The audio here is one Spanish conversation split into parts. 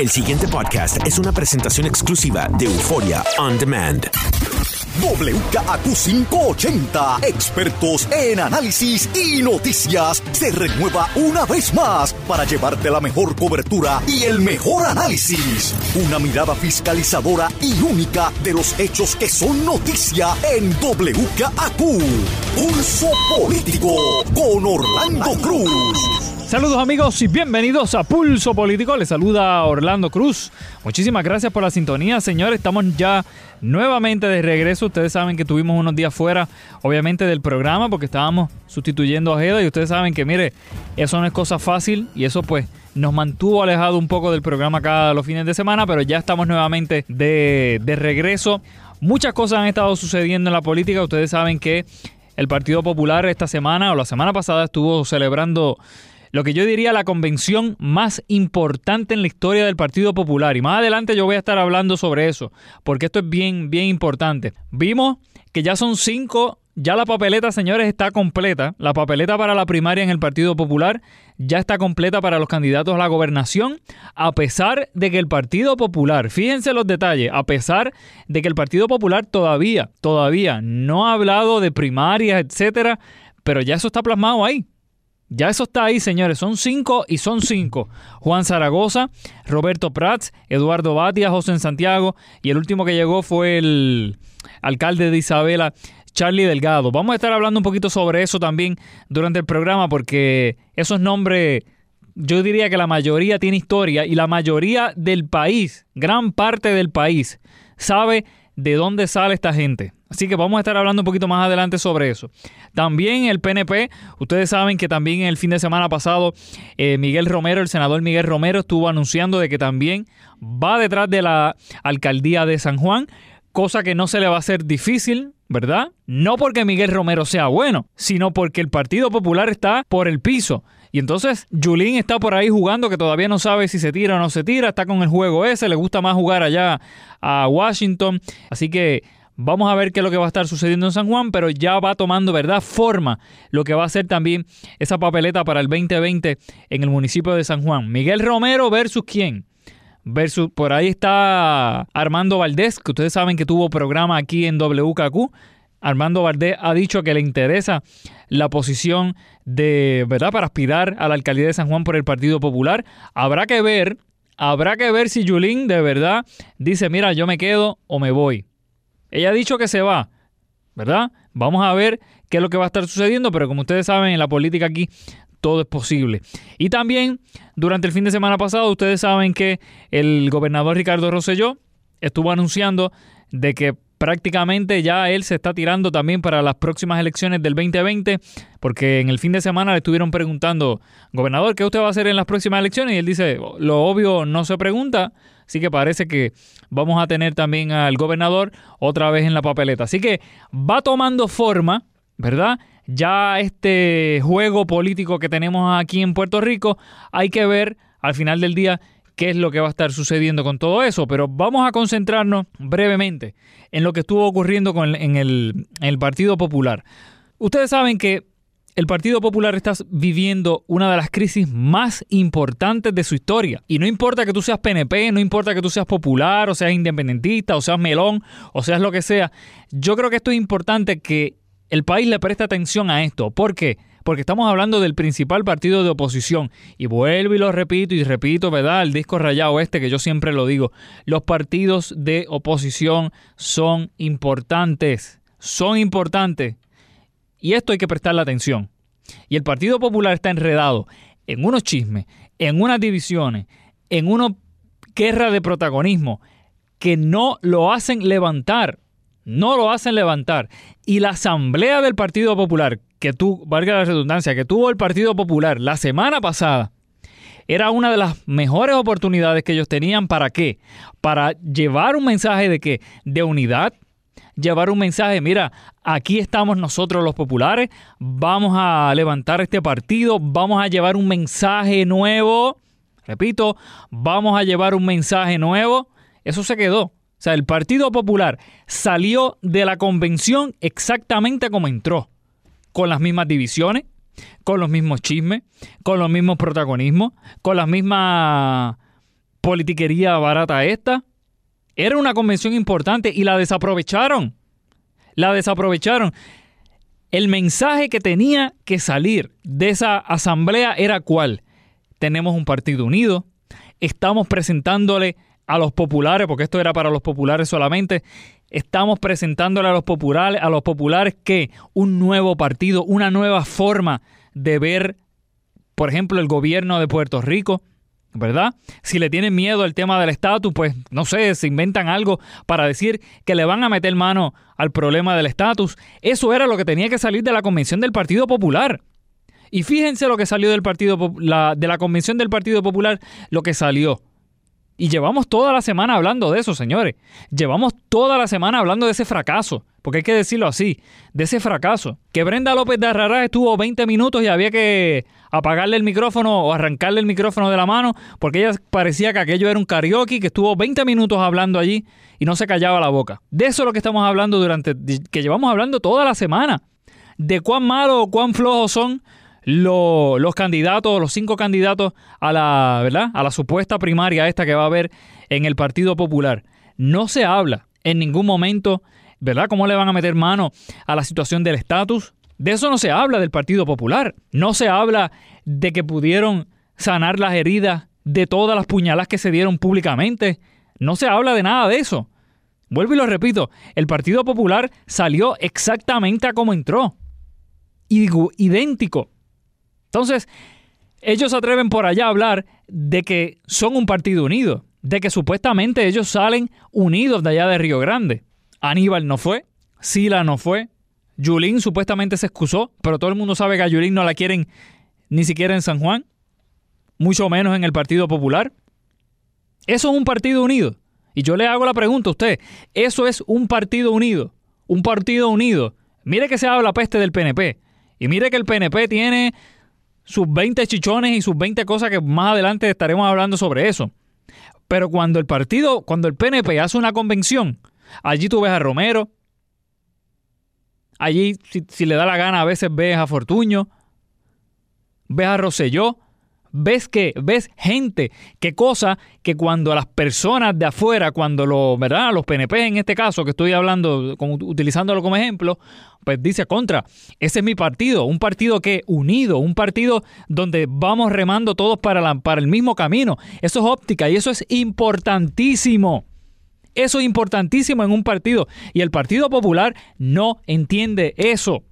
El siguiente podcast es una presentación exclusiva de Euforia On Demand. WKAQ 580, expertos en análisis y noticias, se renueva una vez más para llevarte la mejor cobertura y el mejor análisis. Una mirada fiscalizadora y única de los hechos que son noticia en WKAQ. Pulso Político con Orlando Cruz. Saludos amigos y bienvenidos a Pulso Político. Les saluda Orlando Cruz. Muchísimas gracias por la sintonía, señores. Estamos ya nuevamente de regreso. Ustedes saben que tuvimos unos días fuera, obviamente, del programa porque estábamos sustituyendo a Jeda y ustedes saben que, mire, eso no es cosa fácil y eso pues nos mantuvo alejado un poco del programa cada los fines de semana, pero ya estamos nuevamente de, de regreso. Muchas cosas han estado sucediendo en la política. Ustedes saben que el Partido Popular esta semana o la semana pasada estuvo celebrando lo que yo diría la convención más importante en la historia del Partido Popular. Y más adelante yo voy a estar hablando sobre eso, porque esto es bien, bien importante. Vimos que ya son cinco, ya la papeleta, señores, está completa. La papeleta para la primaria en el Partido Popular ya está completa para los candidatos a la gobernación, a pesar de que el Partido Popular, fíjense los detalles, a pesar de que el Partido Popular todavía, todavía no ha hablado de primarias, etcétera, pero ya eso está plasmado ahí. Ya eso está ahí, señores. Son cinco y son cinco. Juan Zaragoza, Roberto Prats, Eduardo Batia, José Santiago y el último que llegó fue el alcalde de Isabela, Charlie Delgado. Vamos a estar hablando un poquito sobre eso también durante el programa porque esos nombres, yo diría que la mayoría tiene historia y la mayoría del país, gran parte del país, sabe de dónde sale esta gente. Así que vamos a estar hablando un poquito más adelante sobre eso. También el PNP, ustedes saben que también el fin de semana pasado eh, Miguel Romero, el senador Miguel Romero, estuvo anunciando de que también va detrás de la alcaldía de San Juan, cosa que no se le va a hacer difícil, ¿verdad? No porque Miguel Romero sea bueno, sino porque el Partido Popular está por el piso. Y entonces Julín está por ahí jugando que todavía no sabe si se tira o no se tira, está con el juego ese, le gusta más jugar allá a Washington. Así que Vamos a ver qué es lo que va a estar sucediendo en San Juan, pero ya va tomando, ¿verdad?, forma lo que va a ser también esa papeleta para el 2020 en el municipio de San Juan. Miguel Romero versus quién? Versus, por ahí está Armando Valdés, que ustedes saben que tuvo programa aquí en WKQ. Armando Valdés ha dicho que le interesa la posición de, ¿verdad?, para aspirar a la alcaldía de San Juan por el Partido Popular. Habrá que ver, habrá que ver si Yulín de verdad dice, mira, yo me quedo o me voy. Ella ha dicho que se va, ¿verdad? Vamos a ver qué es lo que va a estar sucediendo, pero como ustedes saben, en la política aquí todo es posible. Y también durante el fin de semana pasado, ustedes saben que el gobernador Ricardo Rosselló estuvo anunciando de que prácticamente ya él se está tirando también para las próximas elecciones del 2020, porque en el fin de semana le estuvieron preguntando, gobernador, ¿qué usted va a hacer en las próximas elecciones? Y él dice, lo obvio no se pregunta, así que parece que vamos a tener también al gobernador otra vez en la papeleta. Así que va tomando forma, ¿verdad? Ya este juego político que tenemos aquí en Puerto Rico, hay que ver al final del día qué es lo que va a estar sucediendo con todo eso, pero vamos a concentrarnos brevemente en lo que estuvo ocurriendo con, en, el, el Partido Popular. Ustedes saben que el Partido Popular está viviendo una de las crisis más importantes de su historia. Y no importa que tú seas PNP, no importa que tú seas popular, o seas independentista, o seas melón, o seas lo que sea. Yo creo que esto es importante que el país le preste atención a esto. Porque estamos hablando del principal partido de oposición. Y vuelvo y lo repito y repito, ¿verdad? El disco rayado este que yo siempre lo digo. Los partidos de oposición son importantes. Son importantes. Y esto hay que prestarle atención. Y el Partido Popular está enredado en unos chismes, en unas divisiones, en una guerra de protagonismo que no lo hacen levantar. No lo hacen levantar. Y la Asamblea del Partido Popular, que tú, valga la redundancia, que tuvo el Partido Popular la semana pasada, era una de las mejores oportunidades que ellos tenían para qué? Para llevar un mensaje de qué? De unidad, llevar un mensaje, mira, aquí estamos nosotros los populares, vamos a levantar este partido, vamos a llevar un mensaje nuevo, repito, vamos a llevar un mensaje nuevo, eso se quedó. O sea, el Partido Popular salió de la convención exactamente como entró con las mismas divisiones, con los mismos chismes, con los mismos protagonismos, con la misma politiquería barata esta. Era una convención importante y la desaprovecharon. La desaprovecharon. El mensaje que tenía que salir de esa asamblea era cuál. Tenemos un partido unido, estamos presentándole a los populares, porque esto era para los populares solamente, estamos presentándole a los populares, a los populares que un nuevo partido, una nueva forma de ver, por ejemplo, el gobierno de Puerto Rico, ¿verdad? Si le tienen miedo al tema del estatus, pues no sé, se inventan algo para decir que le van a meter mano al problema del estatus. Eso era lo que tenía que salir de la convención del Partido Popular. Y fíjense lo que salió del partido de la convención del Partido Popular, lo que salió. Y llevamos toda la semana hablando de eso, señores. Llevamos toda la semana hablando de ese fracaso, porque hay que decirlo así, de ese fracaso. Que Brenda López de Arrará estuvo 20 minutos y había que apagarle el micrófono o arrancarle el micrófono de la mano, porque ella parecía que aquello era un karaoke, que estuvo 20 minutos hablando allí y no se callaba la boca. De eso es lo que estamos hablando durante, que llevamos hablando toda la semana. De cuán malo o cuán flojos son los candidatos, los cinco candidatos a la, ¿verdad? A la supuesta primaria esta que va a haber en el Partido Popular. No se habla en ningún momento, ¿verdad? ¿Cómo le van a meter mano a la situación del estatus? De eso no se habla del Partido Popular. No se habla de que pudieron sanar las heridas de todas las puñaladas que se dieron públicamente. No se habla de nada de eso. Vuelvo y lo repito, el Partido Popular salió exactamente a como entró. Idéntico. Entonces, ellos se atreven por allá a hablar de que son un partido unido, de que supuestamente ellos salen unidos de allá de Río Grande. Aníbal no fue, Sila no fue, Yulín supuestamente se excusó, pero todo el mundo sabe que a Yulín no la quieren ni siquiera en San Juan, mucho menos en el Partido Popular. Eso es un partido unido. Y yo le hago la pregunta a usted, ¿eso es un partido unido? Un partido unido. Mire que se habla peste del PNP. Y mire que el PNP tiene sus 20 chichones y sus 20 cosas que más adelante estaremos hablando sobre eso. Pero cuando el partido, cuando el PNP hace una convención, allí tú ves a Romero, allí si, le da la gana a veces ves a Fortuño, ves a Rosselló, ves que ves gente, qué cosa que cuando las personas de afuera, cuando los, ¿verdad? Los PNP en este caso que estoy hablando, utilizándolo como ejemplo, pues dice contra, ese es mi partido, un partido que unido, un partido donde vamos remando todos para, la, para el mismo camino. Eso es óptica y eso es importantísimo. Eso es importantísimo en un partido y el Partido Popular no entiende eso.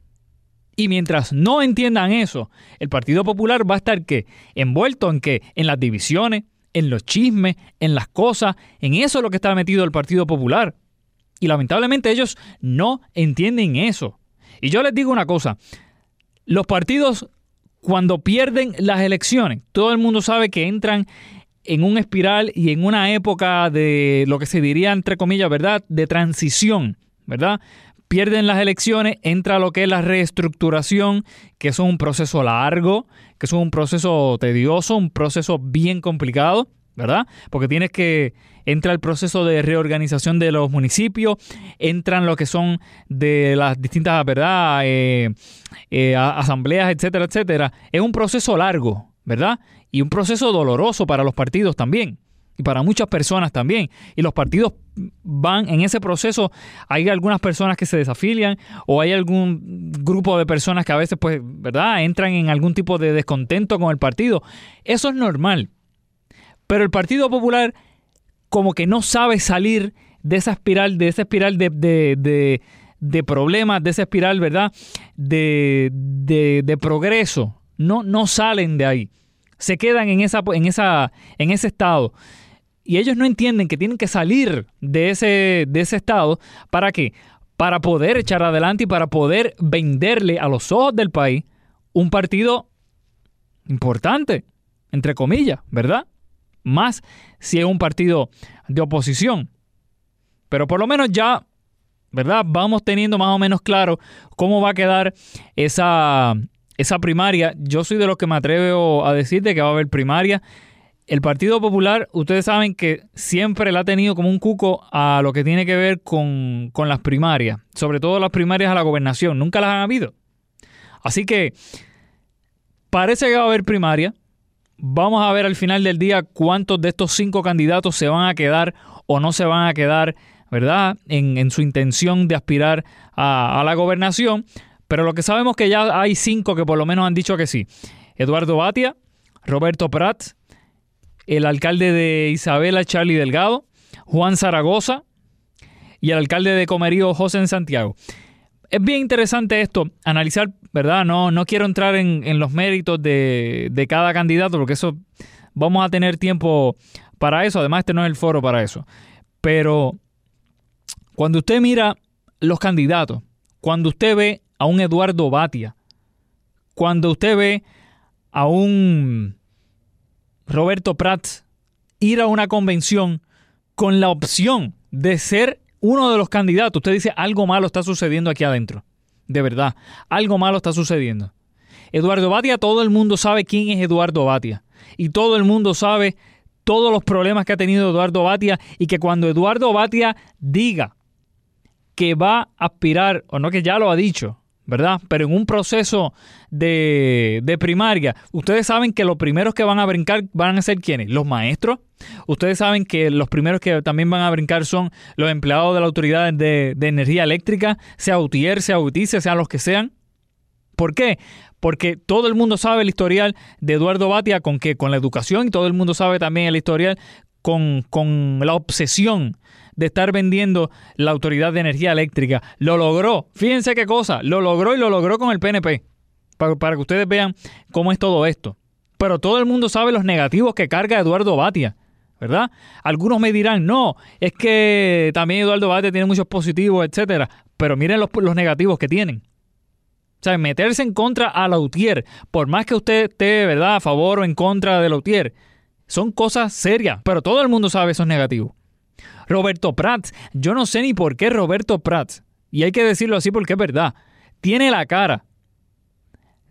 Y mientras no entiendan eso, el Partido Popular va a estar ¿qué? envuelto en qué? En las divisiones, en los chismes, en las cosas, en eso es lo que está metido el Partido Popular. Y lamentablemente ellos no entienden eso. Y yo les digo una cosa, los partidos cuando pierden las elecciones, todo el mundo sabe que entran en un espiral y en una época de lo que se diría entre comillas, ¿verdad? De transición, ¿verdad? Pierden las elecciones, entra lo que es la reestructuración, que es un proceso largo, que es un proceso tedioso, un proceso bien complicado, ¿verdad? Porque tienes que entra el proceso de reorganización de los municipios, entran lo que son de las distintas, ¿verdad? Eh, eh, asambleas, etcétera, etcétera. Es un proceso largo, ¿verdad? Y un proceso doloroso para los partidos también. Y para muchas personas también. Y los partidos van en ese proceso. Hay algunas personas que se desafilian o hay algún grupo de personas que a veces, pues, ¿verdad? Entran en algún tipo de descontento con el partido. Eso es normal. Pero el Partido Popular como que no sabe salir de esa espiral, de esa espiral de, de, de, problemas, de esa espiral, ¿verdad? De, de, progreso. No, no salen de ahí. Se quedan en, esa, en, esa, en ese estado. Y ellos no entienden que tienen que salir de ese, de ese estado. ¿Para qué? Para poder echar adelante y para poder venderle a los ojos del país un partido importante, entre comillas, ¿verdad? más si es un partido de oposición. Pero por lo menos ya, ¿verdad? Vamos teniendo más o menos claro cómo va a quedar esa, esa primaria. Yo soy de los que me atrevo a decir de que va a haber primaria. El Partido Popular, ustedes saben que siempre le ha tenido como un cuco a lo que tiene que ver con, con las primarias, sobre todo las primarias a la gobernación. Nunca las han habido. Así que parece que va a haber primaria. Vamos a ver al final del día cuántos de estos cinco candidatos se van a quedar o no se van a quedar, ¿verdad? En, su intención de aspirar a, la gobernación. Pero lo que sabemos es que ya hay cinco que por lo menos han dicho que sí. Eduardo Batia, Roberto Prat, el alcalde de Isabela, Charlie Delgado, Juan Zaragoza y el alcalde de Comerío, José en Santiago es bien interesante esto, analizar, ¿verdad? No, no quiero entrar en, los méritos de, de, cada candidato, porque eso vamos a tener tiempo para eso. Además, este no es el foro para eso. Pero cuando usted mira los candidatos, cuando usted ve a un Eduardo Batia, cuando usted ve a un Roberto Prats ir a una convención con la opción de ser uno de los candidatos, usted dice algo malo está sucediendo aquí adentro. De verdad, algo malo está sucediendo. Eduardo Batia, todo el mundo sabe quién es Eduardo Batia. Y todo el mundo sabe todos los problemas que ha tenido Eduardo Batia y que cuando Eduardo Batia diga que va a aspirar, o no que ya lo ha dicho, ¿verdad? Pero en un proceso de, de, primaria, ustedes saben que los primeros que van a brincar van a ser quiénes? Los maestros. Ustedes saben que los primeros que también van a brincar son los empleados de la Autoridad de, Energía Eléctrica, sea UTIER, sea UTICE, sean los que sean. ¿Por qué? Porque todo el mundo sabe el historial de Eduardo Batia con que con la educación y todo el mundo sabe también el historial con, con la obsesión de estar vendiendo la Autoridad de Energía Eléctrica. Lo logró. Fíjense qué cosa. Lo logró y lo logró con el PNP. Para, que ustedes vean cómo es todo esto. Pero todo el mundo sabe los negativos que carga Eduardo Batia. ¿Verdad? Algunos me dirán, no, es que también Eduardo Batia tiene muchos positivos, etcétera. Pero miren los, los negativos que tienen. O sea, meterse en contra a Lautier, por más que usted esté, ¿verdad?, a favor o en contra de Lautier, son cosas serias, pero todo el mundo sabe esos negativos. Roberto Prats, yo no sé ni por qué Roberto Prats, y hay que decirlo así porque es verdad, tiene la cara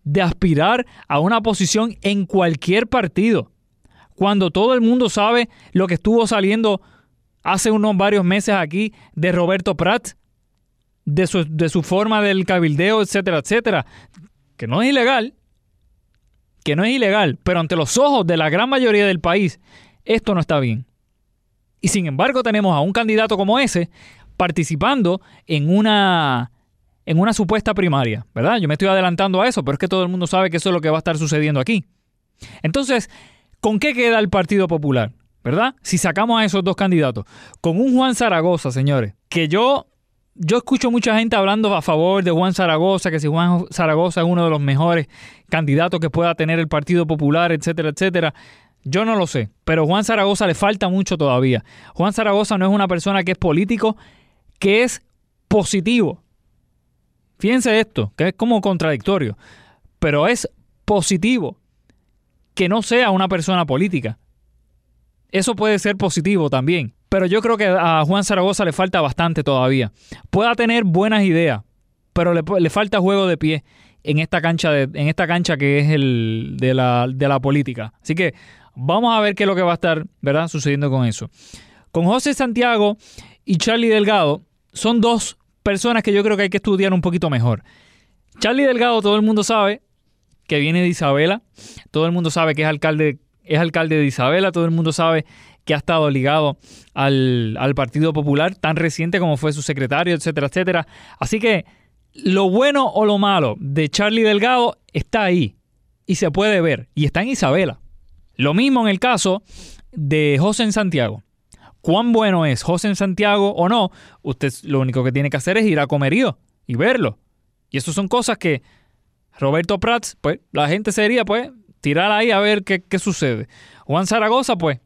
de aspirar a una posición en cualquier partido, cuando todo el mundo sabe lo que estuvo saliendo hace unos varios meses aquí de Roberto Prats, de su, de su forma del cabildeo, etcétera, etcétera, que no es ilegal, que no es ilegal, pero ante los ojos de la gran mayoría del país, esto no está bien. Y sin embargo tenemos a un candidato como ese participando en una, en una supuesta primaria, ¿verdad? Yo me estoy adelantando a eso, pero es que todo el mundo sabe que eso es lo que va a estar sucediendo aquí. Entonces, ¿con qué queda el Partido Popular? ¿Verdad? Si sacamos a esos dos candidatos. Con un Juan Zaragoza, señores, que yo yo escucho mucha gente hablando a favor de Juan Zaragoza, que si Juan Zaragoza es uno de los mejores candidatos que pueda tener el Partido Popular, etcétera, etcétera. Yo no lo sé, pero Juan Zaragoza le falta mucho todavía. Juan Zaragoza no es una persona que es político, que es positivo. Fíjense esto, que es como contradictorio, pero es positivo que no sea una persona política. Eso puede ser positivo también. Pero yo creo que a Juan Zaragoza le falta bastante todavía. Pueda tener buenas ideas, pero le, falta juego de pie en esta cancha, de, en esta cancha que es el de la, de la política. Así que vamos a ver qué es lo que va a estar ¿verdad? sucediendo con eso. Con José Santiago y Charlie Delgado son dos personas que yo creo que hay que estudiar un poquito mejor. Charlie Delgado, todo el mundo sabe que viene de Isabela, todo el mundo sabe que es alcalde, es alcalde de Isabela, todo el mundo sabe que ha estado ligado al, Partido Popular, tan reciente como fue su secretario, etcétera, etcétera. Así que lo bueno o lo malo de Charlie Delgado está ahí y se puede ver y está en Isabela. Lo mismo en el caso de José en Santiago. Cuán bueno es José en Santiago o no, usted lo único que tiene que hacer es ir a Comerío y verlo. Y eso son cosas que Roberto Prats, pues la gente sería, pues, tirar ahí a ver qué, qué sucede. Juan Zaragoza, pues,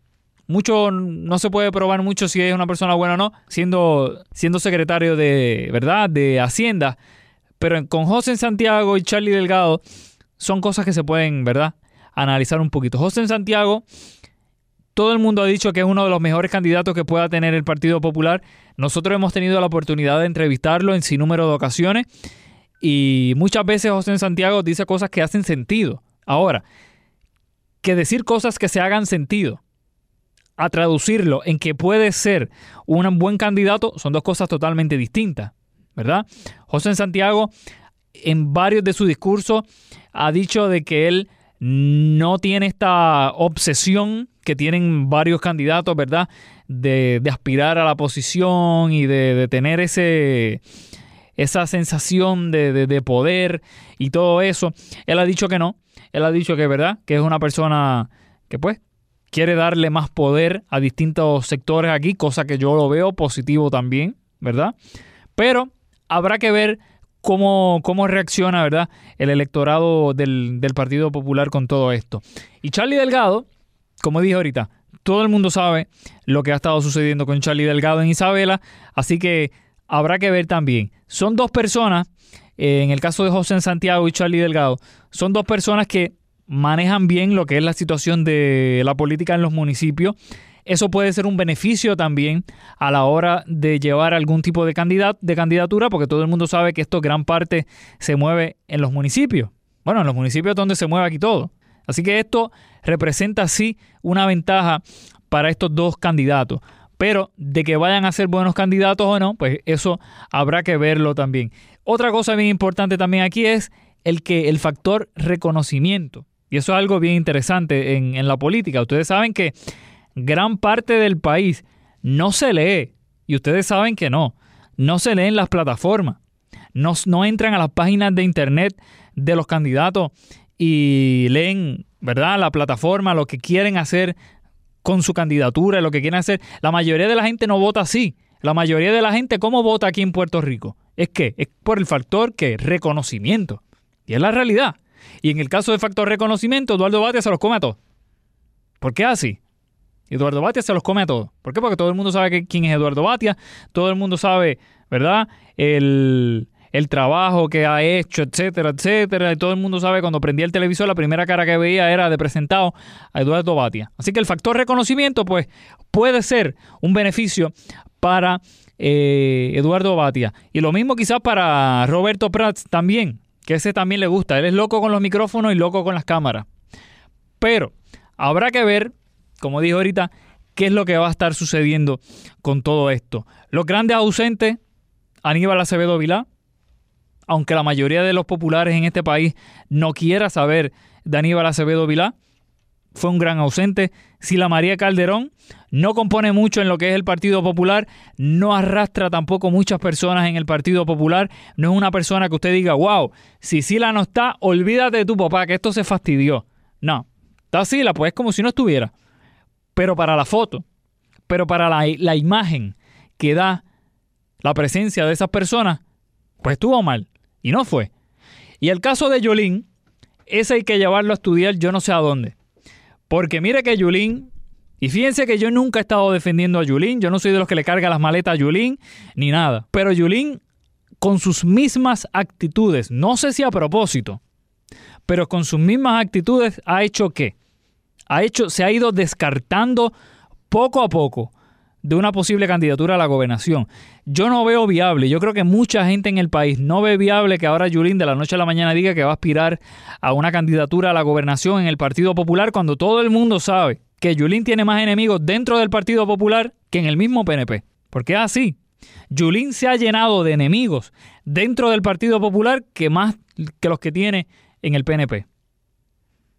mucho no se puede probar mucho si es una persona buena o no, siendo, siendo secretario de, ¿verdad?, de Hacienda. Pero con José Santiago y Charlie Delgado son cosas que se pueden, ¿verdad?, analizar un poquito. José Santiago, todo el mundo ha dicho que es uno de los mejores candidatos que pueda tener el Partido Popular. Nosotros hemos tenido la oportunidad de entrevistarlo en sin número de ocasiones y muchas veces José Santiago dice cosas que hacen sentido. Ahora, que decir cosas que se hagan sentido a traducirlo en que puede ser un buen candidato son dos cosas totalmente distintas, ¿verdad? José Santiago en varios de sus discursos ha dicho de que él no tiene esta obsesión que tienen varios candidatos, ¿verdad? De, aspirar a la posición y de, tener ese, esa sensación de, de, poder y todo eso. Él ha dicho que no. Él ha dicho que, ¿verdad? Que es una persona que pues quiere darle más poder a distintos sectores aquí, cosa que yo lo veo positivo también, ¿verdad? Pero habrá que ver cómo, cómo reacciona, ¿verdad? El electorado del, del Partido Popular con todo esto. Y Charlie Delgado, como dije ahorita, todo el mundo sabe lo que ha estado sucediendo con Charlie Delgado en Isabela, así que habrá que ver también. Son dos personas, eh, en el caso de José Santiago y Charlie Delgado, son dos personas que manejan bien lo que es la situación de la política en los municipios. Eso puede ser un beneficio también a la hora de llevar algún tipo de, de candidatura, porque todo el mundo sabe que esto gran parte se mueve en los municipios. Bueno, en los municipios donde se mueve aquí todo. Así que esto representa sí una ventaja para estos dos candidatos. Pero de que vayan a ser buenos candidatos o no, pues eso habrá que verlo también. Otra cosa bien importante también aquí es el que el factor reconocimiento. Y eso es algo bien interesante en, la política. Ustedes saben que gran parte del país no se lee. Y ustedes saben que no. No se leen las plataformas. No, no entran a las páginas de internet de los candidatos y leen, ¿verdad? La plataforma, lo que quieren hacer con su candidatura, lo que quieren hacer. La mayoría de la gente no vota así. La mayoría de la gente, ¿cómo vota aquí en Puerto Rico? Es que es por el factor que reconocimiento. Y es la realidad. Y en el caso de factor reconocimiento, Eduardo Batia se los come a todos. ¿Por qué así? Eduardo Batia se los come a todos. ¿Por qué? Porque todo el mundo sabe quién es Eduardo Batia, todo el mundo sabe, ¿verdad? El, el trabajo que ha hecho, etcétera, etcétera. Y todo el mundo sabe cuando prendía el televisor, la primera cara que veía era de presentado a Eduardo Batia. Así que el factor reconocimiento, pues, puede ser un beneficio para eh, Eduardo Batia. Y lo mismo quizás para Roberto Prats también que ese también le gusta. Él es loco con los micrófonos y loco con las cámaras. Pero habrá que ver, como dijo ahorita, qué es lo que va a estar sucediendo con todo esto. Los grandes ausentes, Aníbal Acevedo Vilá, aunque la mayoría de los populares en este país no quiera saber de Aníbal Acevedo Vilá, fue un gran ausente. Sila María Calderón no compone mucho en lo que es el Partido Popular, no arrastra tampoco muchas personas en el Partido Popular, no es una persona que usted diga, wow, si Sila no está, olvídate de tu papá, que esto se fastidió. No, está Sila, pues es como si no estuviera. Pero para la foto, pero para la, la imagen que da la presencia de esas personas, pues estuvo mal. Y no fue. Y el caso de Yulín, ese hay que llevarlo a estudiar yo no sé a dónde. Porque mire que Yulín, y fíjense que yo nunca he estado defendiendo a Yulín, yo no soy de los que le carga las maletas a Yulín, ni nada. Pero Yulín, con sus mismas actitudes, no sé si a propósito, pero con sus mismas actitudes ha hecho qué? Ha hecho, se ha ido descartando poco a poco de una posible candidatura a la gobernación. Yo no veo viable, yo creo que mucha gente en el país no ve viable que ahora Yulín de la noche a la mañana diga que va a aspirar a una candidatura a la gobernación en el Partido Popular cuando todo el mundo sabe que Yulín tiene más enemigos dentro del Partido Popular que en el mismo PNP. Porque es así. Yulín se ha llenado de enemigos dentro del Partido Popular que más que los que tiene en el PNP.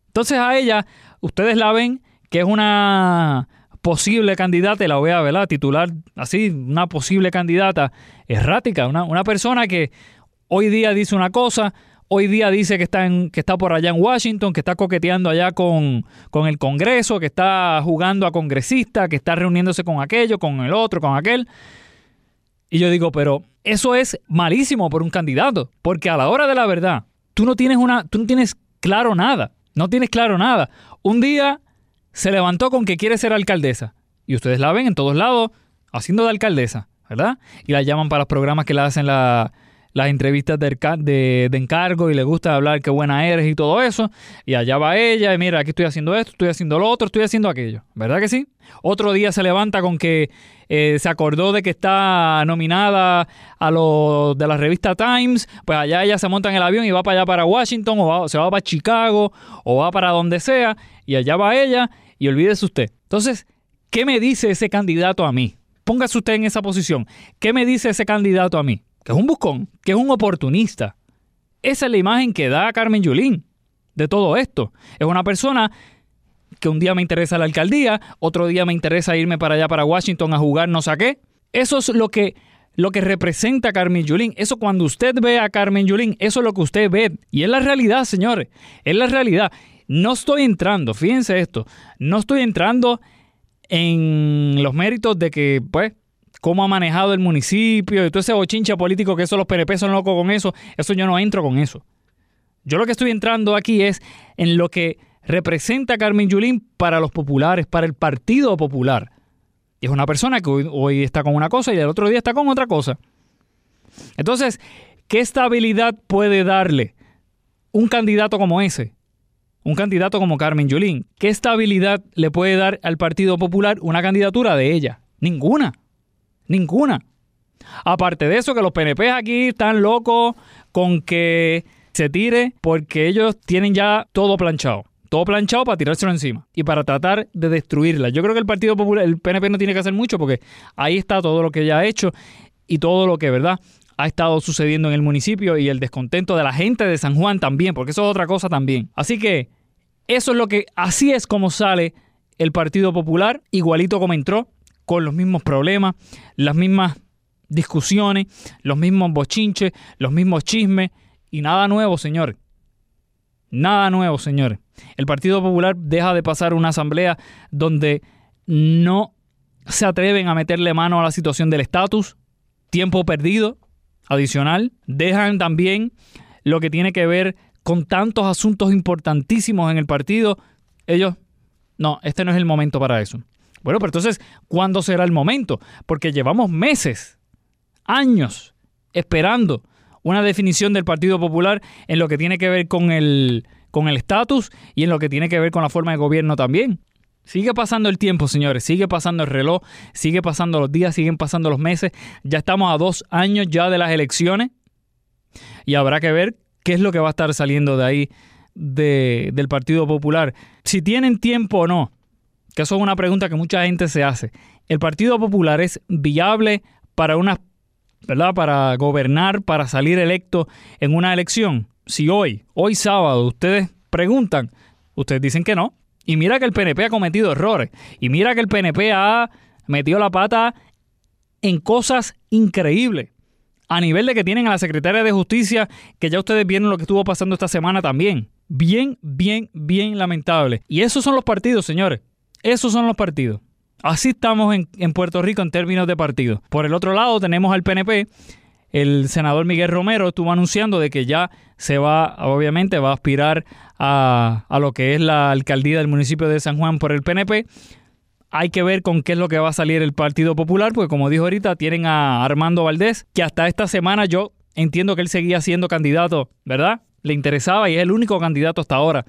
Entonces a ella, ustedes la ven que es una posible candidata, y la voy a ¿verdad? titular así, una posible candidata errática, una, una persona que hoy día dice una cosa, hoy día dice que está, en, que está por allá en Washington, que está coqueteando allá con, con, el Congreso, que está jugando a congresista, que está reuniéndose con aquello, con el otro, con aquel. Y yo digo, pero eso es malísimo por un candidato, porque a la hora de la verdad, tú no tienes una, tú no tienes claro nada, no tienes claro nada. Un día se levantó con que quiere ser alcaldesa. Y ustedes la ven en todos lados haciendo de alcaldesa, ¿verdad? Y la llaman para los programas que le hacen las entrevistas de, encargo y le gusta hablar qué buena eres y todo eso. Y allá va ella y mira, aquí estoy haciendo esto, estoy haciendo lo otro, estoy haciendo aquello. ¿Verdad que sí? Otro día se levanta con que eh, se acordó de que está nominada a los de la revista Times, pues allá ella se monta en el avión y va para allá para Washington o se va para Chicago o va para donde sea y allá va ella y olvídese usted. Entonces, ¿qué me dice ese candidato a mí? Póngase usted en esa posición. ¿Qué me dice ese candidato a mí? Que es un buscón, que es un oportunista. Esa es la imagen que da Carmen Yulín de todo esto. Es una persona que un día me interesa la alcaldía, otro día me interesa irme para allá, para Washington, a jugar no sé qué. Eso es lo que, lo que representa Carmen Yulín. Eso cuando usted ve a Carmen Yulín, eso es lo que usted ve. Y es la realidad, señores. Es la realidad. No estoy entrando, fíjense esto, no estoy entrando en los méritos de que, pues, cómo ha manejado el municipio y todo ese bochincha político que eso los PNP son locos con eso, eso yo no entro con eso. Yo lo que estoy entrando aquí es en lo que representa Carmen Yulín para los populares, para el Partido Popular. Y es una persona que hoy, hoy, está con una cosa y el otro día está con otra cosa. Entonces, ¿qué estabilidad puede darle un candidato como ese? Un candidato como Carmen Yulín. ¿Qué estabilidad le puede dar al Partido Popular una candidatura de ella? Ninguna. Ninguna. Aparte de eso, que los PNP aquí están locos con que se tire porque ellos tienen ya todo planchado. Todo planchado para tirárselo encima y para tratar de destruirla. Yo creo que el Partido Popular, el PNP no tiene que hacer mucho porque ahí está todo lo que ya ha hecho y todo lo que, ¿verdad? Ha estado sucediendo en el municipio y el descontento de la gente de San Juan también, porque eso es otra cosa también. Así que eso es lo que, así es como sale el Partido Popular, igualito como entró, con los mismos problemas, las mismas discusiones, los mismos bochinches, los mismos chismes y nada nuevo, señor. Nada nuevo, señores. El Partido Popular deja de pasar una asamblea donde no se atreven a meterle mano a la situación del estatus, tiempo perdido, adicional. Dejan también lo que tiene que ver con tantos asuntos importantísimos en el partido. Ellos, no, este no es el momento para eso. Bueno, pero entonces, ¿cuándo será el momento? Porque llevamos meses, años, esperando una definición del Partido Popular en lo que tiene que ver con el con el estatus y en lo que tiene que ver con la forma de gobierno también. Sigue pasando el tiempo, señores, sigue pasando el reloj, sigue pasando los días, siguen pasando los meses. Ya estamos a dos años ya de las elecciones y habrá que ver qué es lo que va a estar saliendo de ahí del Partido Popular. Si tienen tiempo o no, que eso es una pregunta que mucha gente se hace. ¿El Partido Popular es viable para una, ¿verdad? Para gobernar, para salir electo en una elección? Si hoy, hoy sábado, ustedes preguntan, ustedes dicen que no, y mira que el PNP ha cometido errores. Y mira que el PNP ha metido la pata en cosas increíbles. A nivel de que tienen a la secretaria de Justicia, que ya ustedes vieron lo que estuvo pasando esta semana también. Bien, bien, bien lamentable. Y esos son los partidos, señores. Esos son los partidos. Así estamos en, Puerto Rico en términos de partido. Por el otro lado tenemos al PNP. El senador Miguel Romero estuvo anunciando de que ya se va, obviamente, va a aspirar a, a lo que es la alcaldía del municipio de San Juan por el PNP. Hay que ver con qué es lo que va a salir el Partido Popular, porque como dijo ahorita, tienen a Armando Valdés, que hasta esta semana yo entiendo que él seguía siendo candidato, ¿verdad? Le interesaba y es el único candidato hasta ahora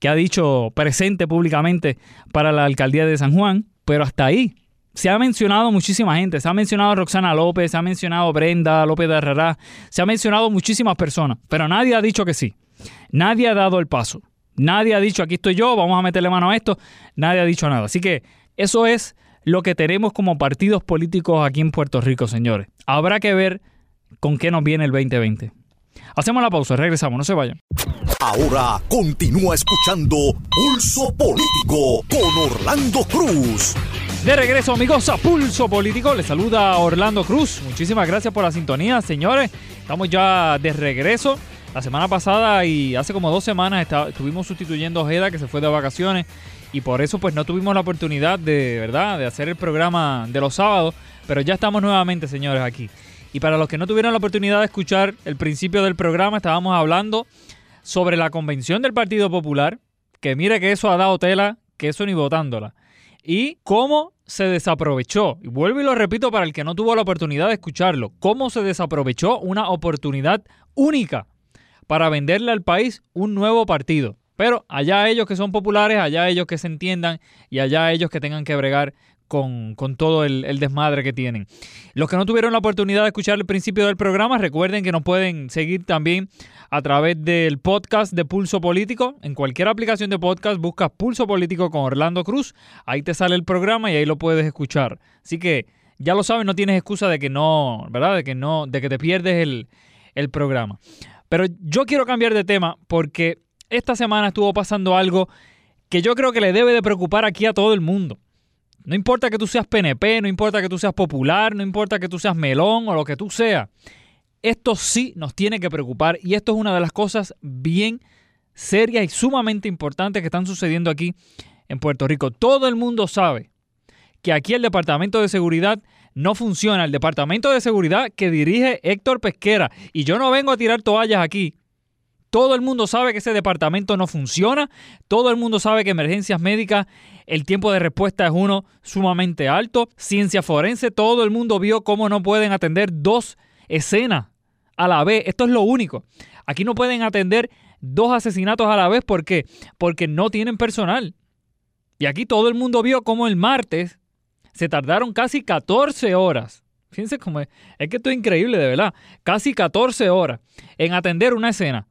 que ha dicho presente públicamente para la alcaldía de San Juan, pero hasta ahí. Se ha mencionado muchísima gente, se ha mencionado Roxana López, se ha mencionado Brenda López de Herrera, se ha mencionado muchísimas personas, pero nadie ha dicho que sí. Nadie ha dado el paso. Nadie ha dicho aquí estoy yo, vamos a meterle mano a esto. Nadie ha dicho nada. Así que eso es lo que tenemos como partidos políticos aquí en Puerto Rico, señores. Habrá que ver con qué nos viene el 2020. Hacemos la pausa, regresamos, no se vayan. Ahora continúa escuchando Pulso Político con Orlando Cruz. De regreso, amigos, a Pulso Político. Les saluda Orlando Cruz. Muchísimas gracias por la sintonía, señores. Estamos ya de regreso. La semana pasada y hace como dos semanas estuvimos sustituyendo a Ojeda, que se fue de vacaciones. Y por eso, pues, no tuvimos la oportunidad de, ¿verdad?, de hacer el programa de los sábados. Pero ya estamos nuevamente, señores, aquí. Y para los que no tuvieron la oportunidad de escuchar el principio del programa, estábamos hablando sobre la convención del Partido Popular, que mire que eso ha dado tela, que eso ni votándola. Y cómo se desaprovechó, y vuelvo y lo repito para el que no tuvo la oportunidad de escucharlo, cómo se desaprovechó una oportunidad única para venderle al país un nuevo partido. Pero allá ellos que son populares, allá ellos que se entiendan y allá ellos que tengan que bregar con, todo el, desmadre que tienen. Los que no tuvieron la oportunidad de escuchar el principio del programa, recuerden que nos pueden seguir también a través del podcast de Pulso Político. En cualquier aplicación de podcast buscas Pulso Político con Orlando Cruz. Ahí te sale el programa y ahí lo puedes escuchar. Así que ya lo sabes, no tienes excusa de que no, ¿verdad? De que no, de que te pierdes el, el programa. Pero yo quiero cambiar de tema porque esta semana estuvo pasando algo que yo creo que le debe de preocupar aquí a todo el mundo. No importa que tú seas PNP, no importa que tú seas popular, no importa que tú seas melón o lo que tú seas. Esto sí nos tiene que preocupar y esto es una de las cosas bien serias y sumamente importantes que están sucediendo aquí en Puerto Rico. Todo el mundo sabe que aquí el Departamento de Seguridad no funciona. El Departamento de Seguridad que dirige Héctor Pesquera. Y yo no vengo a tirar toallas aquí. Todo el mundo sabe que ese departamento no funciona. Todo el mundo sabe que emergencias médicas, el tiempo de respuesta es uno sumamente alto. Ciencia forense, todo el mundo vio cómo no pueden atender dos escenas a la vez. Esto es lo único. Aquí no pueden atender dos asesinatos a la vez. ¿Por qué? Porque no tienen personal. Y aquí todo el mundo vio cómo el martes se tardaron casi 14 horas. Fíjense cómo es. Es que esto es increíble, de verdad. Casi 14 horas en atender una escena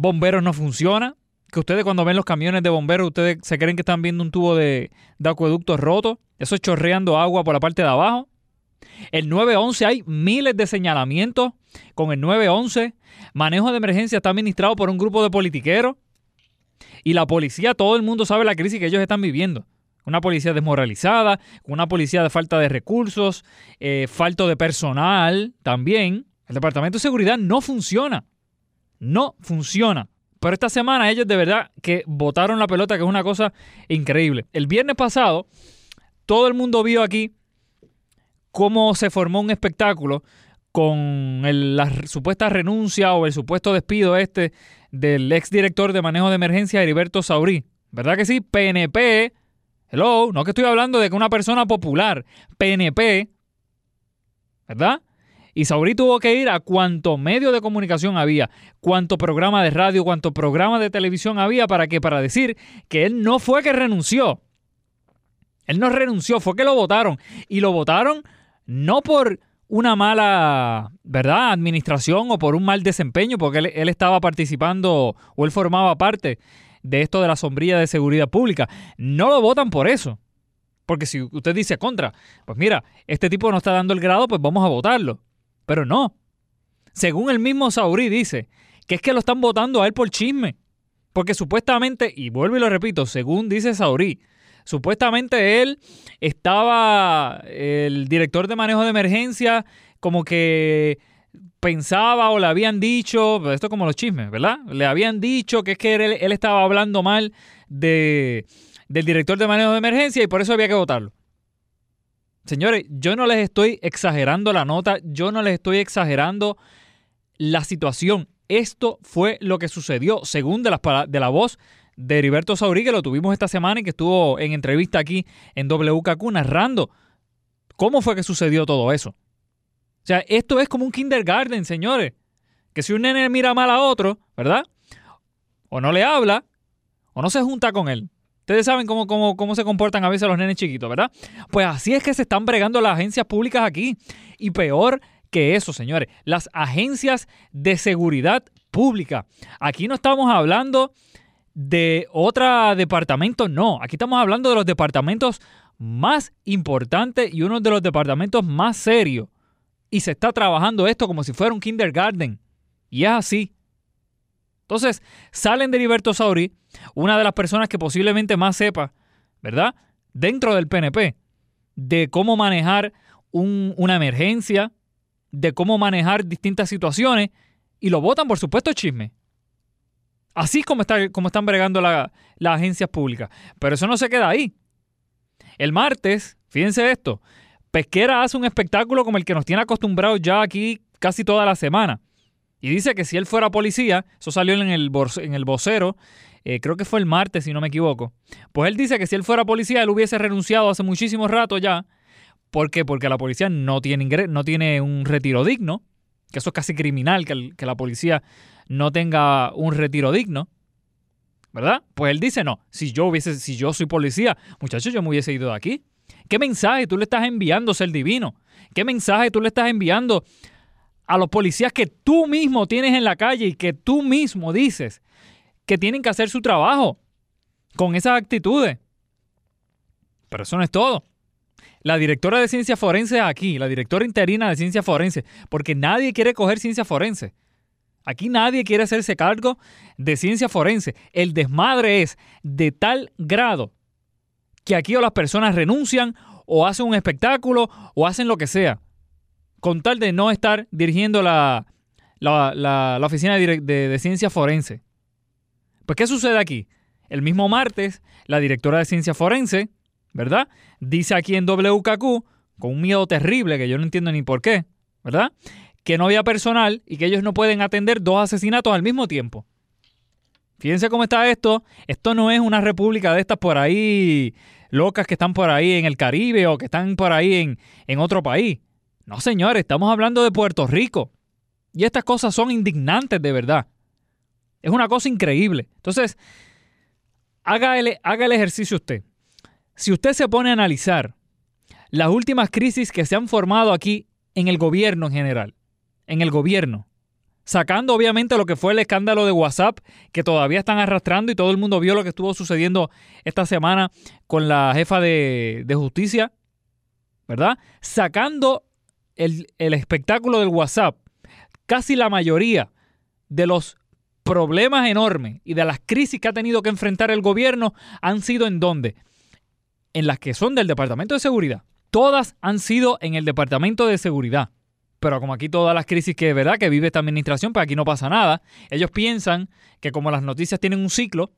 bomberos no funciona. Que ustedes cuando ven los camiones de bomberos, ustedes se creen que están viendo un tubo de, acueducto roto. Eso es chorreando agua por la parte de abajo. El 911 hay miles de señalamientos con el 911. Manejo de emergencia está administrado por un grupo de politiqueros. Y la policía, todo el mundo sabe la crisis que ellos están viviendo. Una policía desmoralizada, una policía de falta de recursos, eh, falta de personal también. El Departamento de Seguridad no funciona no funciona. Pero esta semana ellos de verdad que botaron la pelota, que es una cosa increíble. El viernes pasado, todo el mundo vio aquí cómo se formó un espectáculo con la supuesta renuncia o el supuesto despido este del exdirector de manejo de emergencia Heriberto Saurí. ¿Verdad que sí? PNP. Hello, no que estoy hablando de que una persona popular, PNP, ¿verdad? Y Saurí tuvo que ir a cuánto medio de comunicación había, cuánto programa de radio, cuánto programa de televisión había para que para decir que él no fue que renunció. Él no renunció, fue que lo votaron y lo votaron no por una mala, ¿verdad?, administración o por un mal desempeño, porque él, él estaba participando o él formaba parte de esto de la sombrilla de seguridad pública. No lo votan por eso. Porque si usted dice contra, pues mira, este tipo no está dando el grado, pues vamos a votarlo. Pero no. Según el mismo Saurí dice, que es que lo están votando a él por chisme. Porque supuestamente, y vuelvo y lo repito, según dice Saurí, supuestamente él estaba, el director de manejo de emergencia, como que pensaba o le habían dicho, pues esto como los chismes, ¿verdad? Le habían dicho que es que él, estaba hablando mal de, del director de manejo de emergencia y por eso había que votarlo. Señores, yo no les estoy exagerando la nota, yo no les estoy exagerando la situación. Esto fue lo que sucedió, según de, las, de la voz de Heriberto Saurí, que lo tuvimos esta semana y que estuvo en entrevista aquí en WKQ narrando cómo fue que sucedió todo eso. O sea, esto es como un kindergarten, señores. Que si un nene mira mal a otro, ¿verdad? O no le habla, o no se junta con él. Ustedes saben cómo, cómo, cómo se comportan a veces los nenes chiquitos, ¿verdad? Pues así es que se están bregando las agencias públicas aquí. Y peor que eso, señores, las agencias de seguridad pública. Aquí no estamos hablando de otro departamento, no. Aquí estamos hablando de los departamentos más importantes y uno de los departamentos más serios. Y se está trabajando esto como si fuera un kindergarten. Y es así. Entonces, salen de Heriberto Sauri, una de las personas que posiblemente más sepa, ¿verdad? Dentro del PNP, de cómo manejar una emergencia, de cómo manejar distintas situaciones, y lo votan, por supuesto, chisme. Así como, está, como están bregando las agencias públicas. Pero eso no se queda ahí. El martes, fíjense esto, Pesquera hace un espectáculo como el que nos tiene acostumbrados ya aquí casi toda la semana. Y dice que si él fuera policía, eso salió en el, en el vocero, eh, creo que fue el martes si no me equivoco, pues él dice que si él fuera policía, él hubiese renunciado hace muchísimo rato ya. ¿Por qué? Porque la policía no tiene, no tiene un retiro digno, que eso es casi criminal, que, que la policía no tenga un retiro digno. ¿Verdad? Pues él dice, no, si yo hubiese, si yo soy policía, muchachos, yo me hubiese ido de aquí. ¿Qué mensaje tú le estás enviando, ser divino? ¿Qué mensaje tú le estás enviando a los policías que tú mismo tienes en la calle y que tú mismo dices que tienen que hacer su trabajo con esas actitudes. Pero eso no es todo. La directora de ciencia forense aquí, la directora interina de ciencia forense, porque nadie quiere coger ciencia forense. Aquí nadie quiere hacerse cargo de ciencia forense. El desmadre es de tal grado que aquí o las personas renuncian o hacen un espectáculo o hacen lo que sea con tal de no estar dirigiendo la, la, oficina de, de, ciencia forense. Pues, ¿qué sucede aquí? El mismo martes, la directora de ciencia forense, ¿verdad? Dice aquí en WKQ, con un miedo terrible que yo no entiendo ni por qué, ¿verdad? Que no había personal y que ellos no pueden atender dos asesinatos al mismo tiempo. Fíjense cómo está esto. Esto no es una república de estas por ahí locas que están por ahí en el Caribe o que están por ahí en, en otro país. No, señores, estamos hablando de Puerto Rico. Y estas cosas son indignantes de verdad. Es una cosa increíble. Entonces, haga el, haga el ejercicio usted. Si usted se pone a analizar las últimas crisis que se han formado aquí en el gobierno en general, en el gobierno, sacando obviamente lo que fue el escándalo de WhatsApp, que todavía están arrastrando y todo el mundo vio lo que estuvo sucediendo esta semana con la jefa de, justicia, ¿verdad? Sacando el, espectáculo del WhatsApp, casi la mayoría de los problemas enormes y de las crisis que ha tenido que enfrentar el gobierno han sido en dónde? En las que son del Departamento de Seguridad. Todas han sido en el Departamento de Seguridad. Pero como aquí todas las crisis que verdad que vive esta administración, pues aquí no pasa nada. Ellos piensan que como las noticias tienen un ciclo,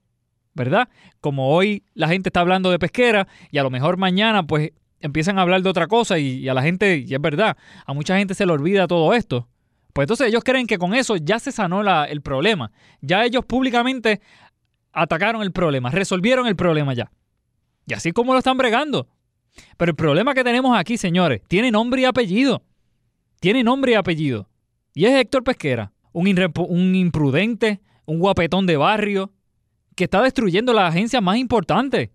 ¿verdad? Como hoy la gente está hablando de pesquera y a lo mejor mañana pues empiezan a hablar de otra cosa y, a la gente, y es verdad, a mucha gente se le olvida todo esto. Pues entonces ellos creen que con eso ya se sanó el problema. Ya ellos públicamente atacaron el problema, resolvieron el problema ya. Y así como lo están bregando. Pero el problema que tenemos aquí, señores, tiene nombre y apellido. Tiene nombre y apellido. Y es Héctor Pesquera, un, imprudente, un guapetón de barrio, que está destruyendo las agencias más importantes.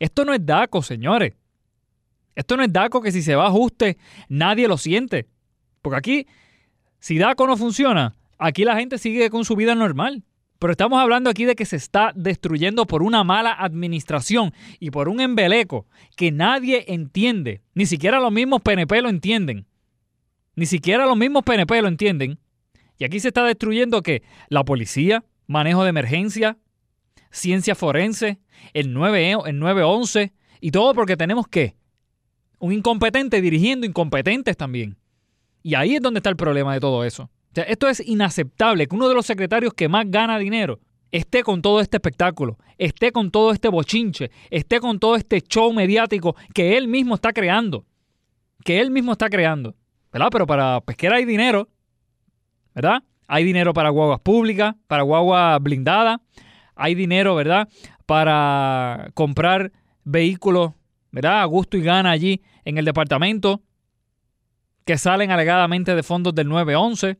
Esto no es DACO, señores. Esto no es DACO que si se va a ajuste, nadie lo siente. Porque aquí, si DACO no funciona, aquí la gente sigue con su vida normal. Pero estamos hablando aquí de que se está destruyendo por una mala administración y por un embeleco que nadie entiende. Ni siquiera los mismos PNP lo entienden. Ni siquiera los mismos PNP lo entienden. Y aquí se está destruyendo que la policía, manejo de emergencia, ciencia forense, el 9, el 911 y todo porque tenemos que un incompetente dirigiendo incompetentes también. Y ahí es donde está el problema de todo eso. esto es inaceptable que uno de los secretarios que más gana dinero esté con todo este espectáculo, esté con todo este bochinche, esté con todo este show mediático que él mismo está creando. que él mismo está creando, ¿verdad? Pero para pesquera hay dinero, ¿verdad? Hay dinero para guaguas públicas, para guaguas blindadas, hay dinero, ¿verdad? Para comprar vehículos, ¿verdad? A gusto y gana allí en el departamento que salen alegadamente de fondos del 911.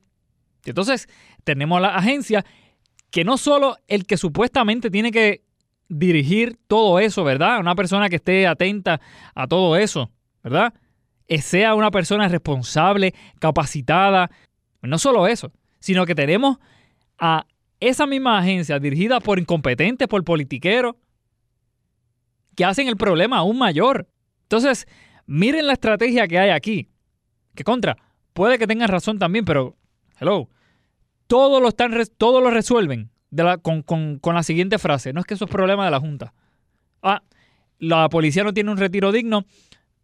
Entonces, tenemos la agencia que no solo el que supuestamente tiene que dirigir todo eso, ¿verdad? Una persona que esté atenta a todo eso, ¿verdad? Sea una persona responsable, capacitada. No solo eso, sino que tenemos a esa misma agencia dirigida por incompetentes, por politiqueros, que hacen el problema aún mayor. Entonces, miren la estrategia que hay aquí. Que contra, puede que tengan razón también, pero, hello, todo lo, están, todo lo resuelven con, con, la siguiente frase. No es que eso es problema de la Junta. Ah, la policía no tiene un retiro digno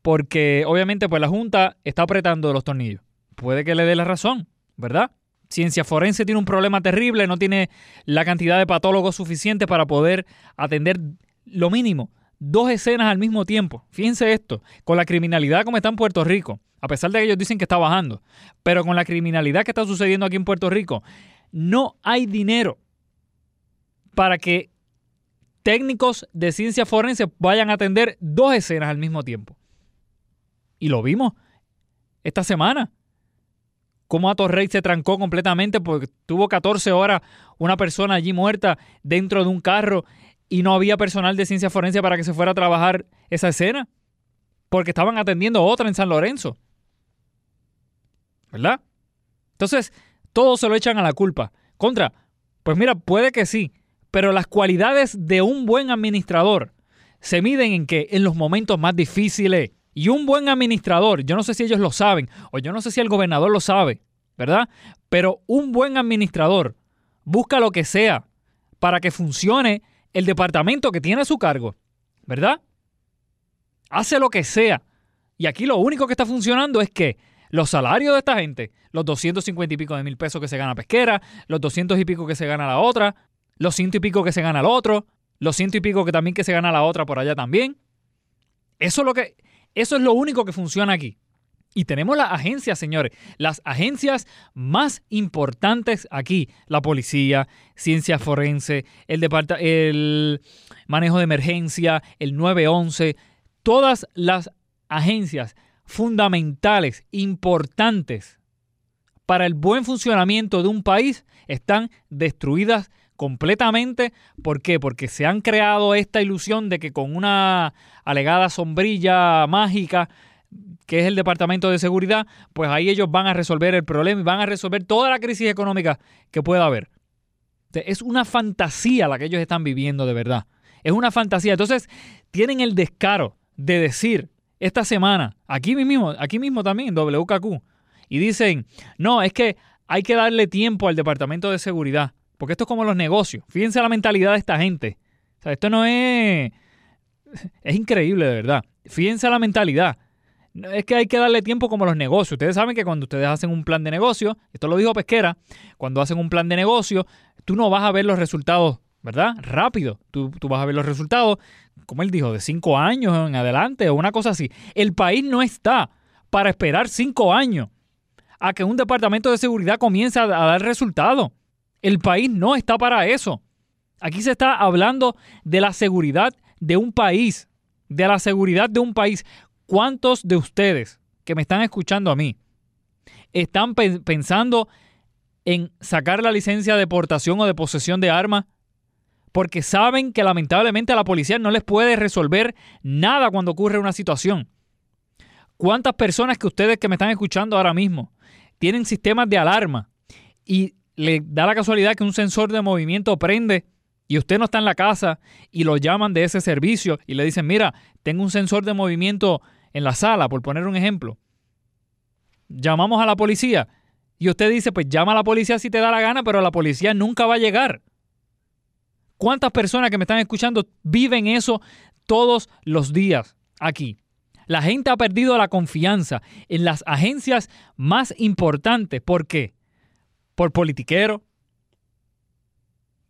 porque obviamente pues la Junta está apretando los tornillos. Puede que le dé la razón, ¿verdad? Ciencia forense tiene un problema terrible, no tiene la cantidad de patólogos suficiente para poder atender lo mínimo, dos escenas al mismo tiempo. Fíjense esto, con la criminalidad como está en Puerto Rico, a pesar de que ellos dicen que está bajando, pero con la criminalidad que está sucediendo aquí en Puerto Rico, no hay dinero para que técnicos de ciencia forense vayan a atender dos escenas al mismo tiempo. Y lo vimos esta semana cómo Torrey se trancó completamente porque tuvo 14 horas una persona allí muerta dentro de un carro y no había personal de ciencia forense para que se fuera a trabajar esa escena. Porque estaban atendiendo otra en San Lorenzo. ¿Verdad? Entonces, todos se lo echan a la culpa. Contra, pues mira, puede que sí, pero las cualidades de un buen administrador se miden en que en los momentos más difíciles. Y un buen administrador, yo no sé si ellos lo saben o yo no sé si el gobernador lo sabe, ¿verdad? Pero un buen administrador busca lo que sea para que funcione el departamento que tiene a su cargo, ¿verdad? Hace lo que sea. Y aquí lo único que está funcionando es que los salarios de esta gente, los 250 y pico de mil pesos que se gana pesquera, los 200 y pico que se gana la otra, los ciento y pico que se gana el otro, los ciento y pico que también que se gana la otra por allá también. Eso es lo que eso es lo único que funciona aquí. Y tenemos las agencias, señores, las agencias más importantes aquí, la policía, ciencia forense, el, el manejo de emergencia, el 911, todas las agencias fundamentales, importantes para el buen funcionamiento de un país están destruidas completamente. ¿Por qué? Porque se han creado esta ilusión de que con una alegada sombrilla mágica que es el Departamento de Seguridad, pues ahí ellos van a resolver el problema y van a resolver toda la crisis económica que pueda haber. Es una fantasía la que ellos están viviendo de verdad. Es una fantasía. Entonces, tienen el descaro de decir esta semana, aquí mismo, aquí mismo también, WKQ, y dicen, no, es que hay que darle tiempo al Departamento de Seguridad. Porque esto es como los negocios. Fíjense la mentalidad de esta gente. O sea, esto no es... Es increíble, de verdad. Fíjense la mentalidad. Es que hay que darle tiempo como los negocios. Ustedes saben que cuando ustedes hacen un plan de negocio, esto lo dijo Pesquera, cuando hacen un plan de negocio, tú no vas a ver los resultados, ¿verdad? Rápido. Tú, tú vas a ver los resultados, como él dijo, de cinco años en adelante o una cosa así. El país no está para esperar cinco años a que un departamento de seguridad comience a, a dar resultados. El país no está para eso. Aquí se está hablando de la seguridad de un país, de la seguridad de un país. ¿Cuántos de ustedes que me están escuchando a mí están pensando en sacar la licencia de portación o de posesión de armas? Porque saben que lamentablemente a la policía no les puede resolver nada cuando ocurre una situación. ¿Cuántas personas que ustedes que me están escuchando ahora mismo tienen sistemas de alarma y le da la casualidad que un sensor de movimiento prende y usted no está en la casa y lo llaman de ese servicio y le dicen, mira, tengo un sensor de movimiento en la sala, por poner un ejemplo. Llamamos a la policía y usted dice, pues llama a la policía si te da la gana, pero la policía nunca va a llegar. ¿Cuántas personas que me están escuchando viven eso todos los días aquí? La gente ha perdido la confianza en las agencias más importantes. ¿Por qué? Por politiqueros,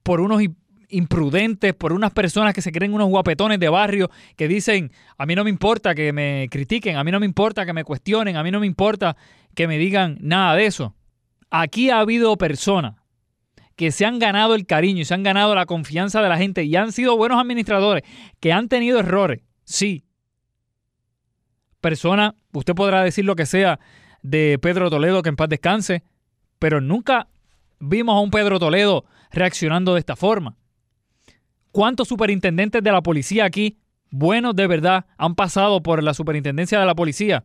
por unos imprudentes, por unas personas que se creen unos guapetones de barrio que dicen, a mí no me importa que me critiquen, a mí no me importa que me cuestionen, a mí no me importa que me digan nada de eso. Aquí ha habido personas que se han ganado el cariño y se han ganado la confianza de la gente y han sido buenos administradores, que han tenido errores, sí. Persona, usted podrá decir lo que sea de Pedro Toledo, que en paz descanse, pero nunca vimos a un Pedro Toledo reaccionando de esta forma. ¿Cuántos superintendentes de la policía aquí, buenos de verdad, han pasado por la superintendencia de la policía?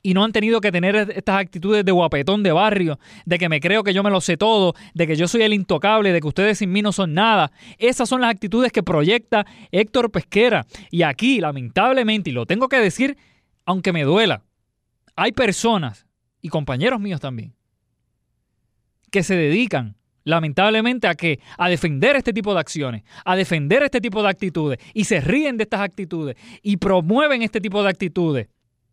Y no han tenido que tener estas actitudes de guapetón de barrio, de que me creo que yo me lo sé todo, de que yo soy el intocable, de que ustedes sin mí no son nada. Esas son las actitudes que proyecta Héctor Pesquera. Y aquí, lamentablemente, y lo tengo que decir, aunque me duela, hay personas, y compañeros míos también, que se dedican lamentablemente a que a defender este tipo de acciones, a defender este tipo de actitudes y se ríen de estas actitudes y promueven este tipo de actitudes.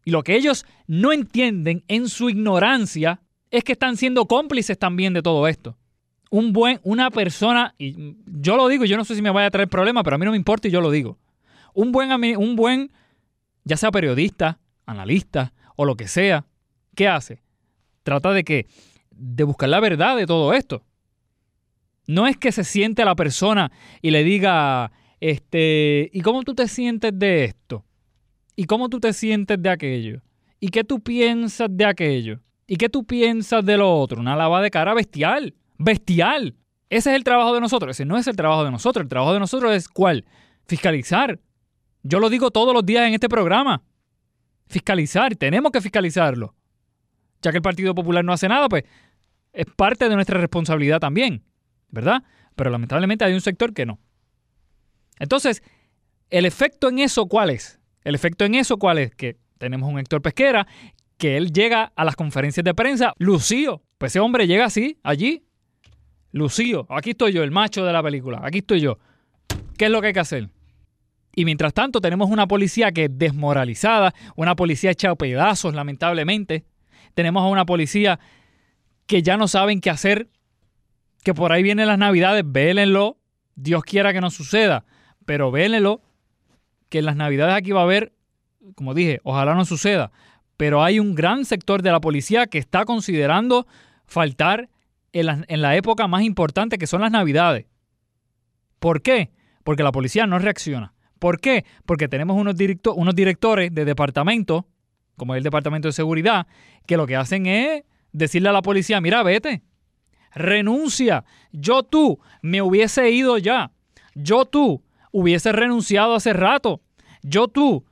Y lo que ellos no entienden en su ignorancia es que están siendo cómplices también de todo esto. Un buen, una persona, y yo lo digo, yo no sé si me vaya a traer problema, pero a mí no me importa y yo lo digo. Un buen, un buen, ya sea periodista, analista o lo que sea, ¿qué hace? Trata de que, de buscar la verdad de todo esto. No es que se siente la persona y le diga, este, ¿y cómo tú te sientes de esto? ¿Y cómo tú te sientes de aquello? ¿Y qué tú piensas de aquello? ¿Y qué tú piensas de lo otro? Una lava de cara bestial. Bestial. Ese es el trabajo de nosotros. Ese no es el trabajo de nosotros. El trabajo de nosotros es cuál? Fiscalizar. Yo lo digo todos los días en este programa. Fiscalizar. Tenemos que fiscalizarlo. Ya que el Partido Popular no hace nada, pues es parte de nuestra responsabilidad también. ¿verdad? Pero lamentablemente hay un sector que no. Entonces, ¿el efecto en eso cuál es? El efecto en eso cuál es? Que tenemos un Héctor Pesquera que él llega a las conferencias de prensa, Lucío, pues ese hombre llega así, allí, Lucío, aquí estoy yo, el macho de la película, aquí estoy yo. ¿Qué es lo que hay que hacer? Y mientras tanto tenemos una policía que es desmoralizada, una policía hecha a pedazos, lamentablemente. Tenemos a una policía que ya no saben qué hacer que por ahí vienen las navidades, vélenlo, Dios quiera que no suceda, pero vélenlo, que en las navidades aquí va a haber, como dije, ojalá no suceda, pero hay un gran sector de la policía que está considerando faltar en la, en la época más importante que son las navidades. ¿Por qué? Porque la policía no reacciona. ¿Por qué? Porque tenemos unos, directo, unos directores de departamento, como el Departamento de Seguridad, que lo que hacen es decirle a la policía, mira, vete, renuncia. Yo tú me hubiese ido ya. Yo tú hubiese renunciado hace rato. Yo tú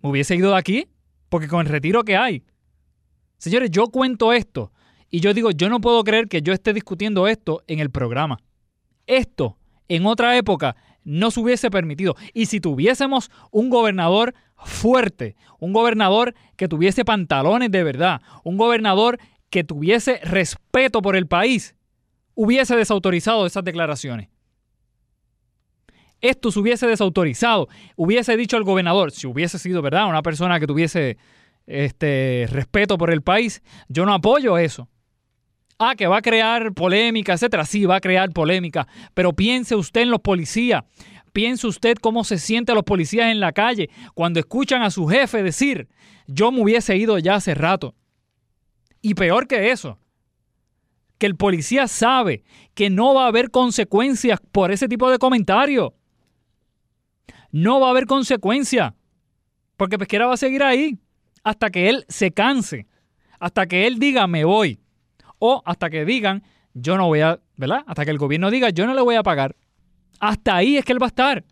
me hubiese ido de aquí porque con el retiro que hay. Señores, yo cuento esto y yo digo, yo no puedo creer que yo esté discutiendo esto en el programa. Esto en otra época no se hubiese permitido. Y si tuviésemos un gobernador fuerte, un gobernador que tuviese pantalones de verdad, un gobernador que tuviese respeto por el país hubiese desautorizado esas declaraciones. Esto se hubiese desautorizado, hubiese dicho el gobernador, si hubiese sido verdad, una persona que tuviese este respeto por el país, yo no apoyo eso. Ah, que va a crear polémica, etcétera. Sí, va a crear polémica, pero piense usted en los policías. Piense usted cómo se sienten los policías en la calle cuando escuchan a su jefe decir, yo me hubiese ido ya hace rato. Y peor que eso, que el policía sabe que no va a haber consecuencias por ese tipo de comentario. No va a haber consecuencias. Porque Pesquera va a seguir ahí hasta que él se canse. Hasta que él diga me voy. O hasta que digan yo no voy a, ¿verdad? Hasta que el gobierno diga yo no le voy a pagar. Hasta ahí es que él va a estar.